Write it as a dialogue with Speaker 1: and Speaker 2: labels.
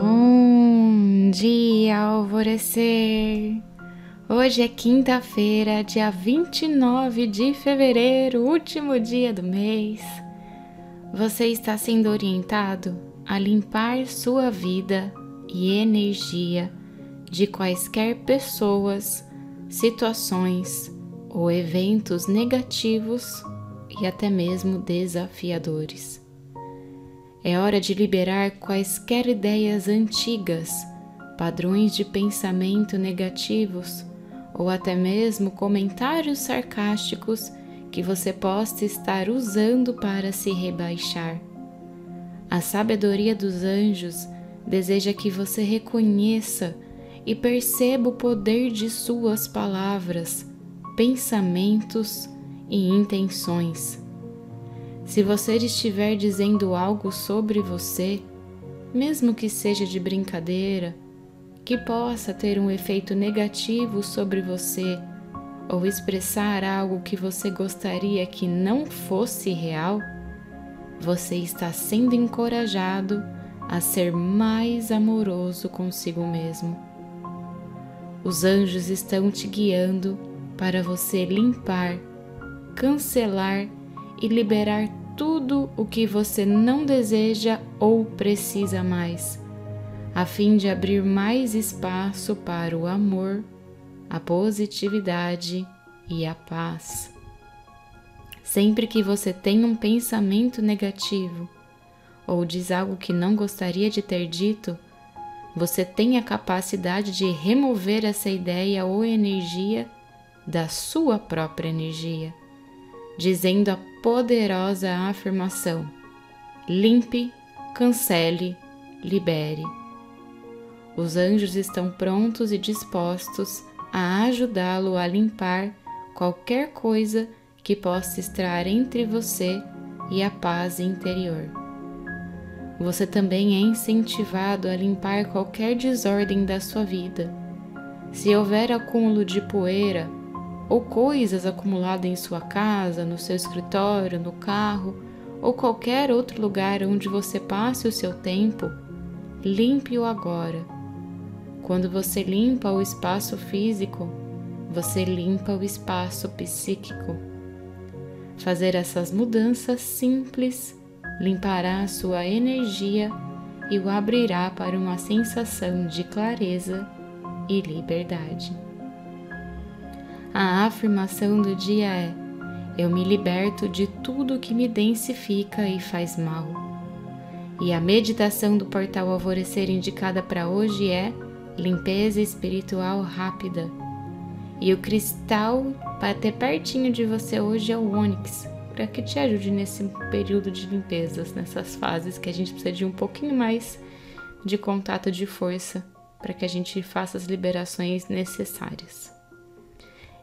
Speaker 1: Bom dia, alvorecer! Hoje é quinta-feira, dia 29 de fevereiro, último dia do mês. Você está sendo orientado a limpar sua vida e energia de quaisquer pessoas, situações ou eventos negativos e até mesmo desafiadores. É hora de liberar quaisquer ideias antigas, padrões de pensamento negativos ou até mesmo comentários sarcásticos que você possa estar usando para se rebaixar. A sabedoria dos anjos deseja que você reconheça e perceba o poder de suas palavras, pensamentos e intenções. Se você estiver dizendo algo sobre você, mesmo que seja de brincadeira, que possa ter um efeito negativo sobre você, ou expressar algo que você gostaria que não fosse real, você está sendo encorajado a ser mais amoroso consigo mesmo. Os anjos estão te guiando para você limpar, cancelar e liberar tudo o que você não deseja ou precisa mais, a fim de abrir mais espaço para o amor, a positividade e a paz. Sempre que você tem um pensamento negativo ou diz algo que não gostaria de ter dito, você tem a capacidade de remover essa ideia ou energia da sua própria energia dizendo a poderosa afirmação: limpe, cancele, libere. Os anjos estão prontos e dispostos a ajudá-lo a limpar qualquer coisa que possa estar entre você e a paz interior. Você também é incentivado a limpar qualquer desordem da sua vida. Se houver acúmulo de poeira, ou coisas acumuladas em sua casa, no seu escritório, no carro ou qualquer outro lugar onde você passe o seu tempo, limpe-o agora. Quando você limpa o espaço físico, você limpa o espaço psíquico. Fazer essas mudanças simples limpará a sua energia e o abrirá para uma sensação de clareza e liberdade. A afirmação do dia é: Eu me liberto de tudo que me densifica e faz mal. E a meditação do portal Alvorecer indicada para hoje é limpeza espiritual rápida. E o cristal para ter pertinho de você hoje é o ônix, para que te ajude nesse período de limpezas, nessas fases que a gente precisa de um pouquinho mais de contato de força para que a gente faça as liberações necessárias.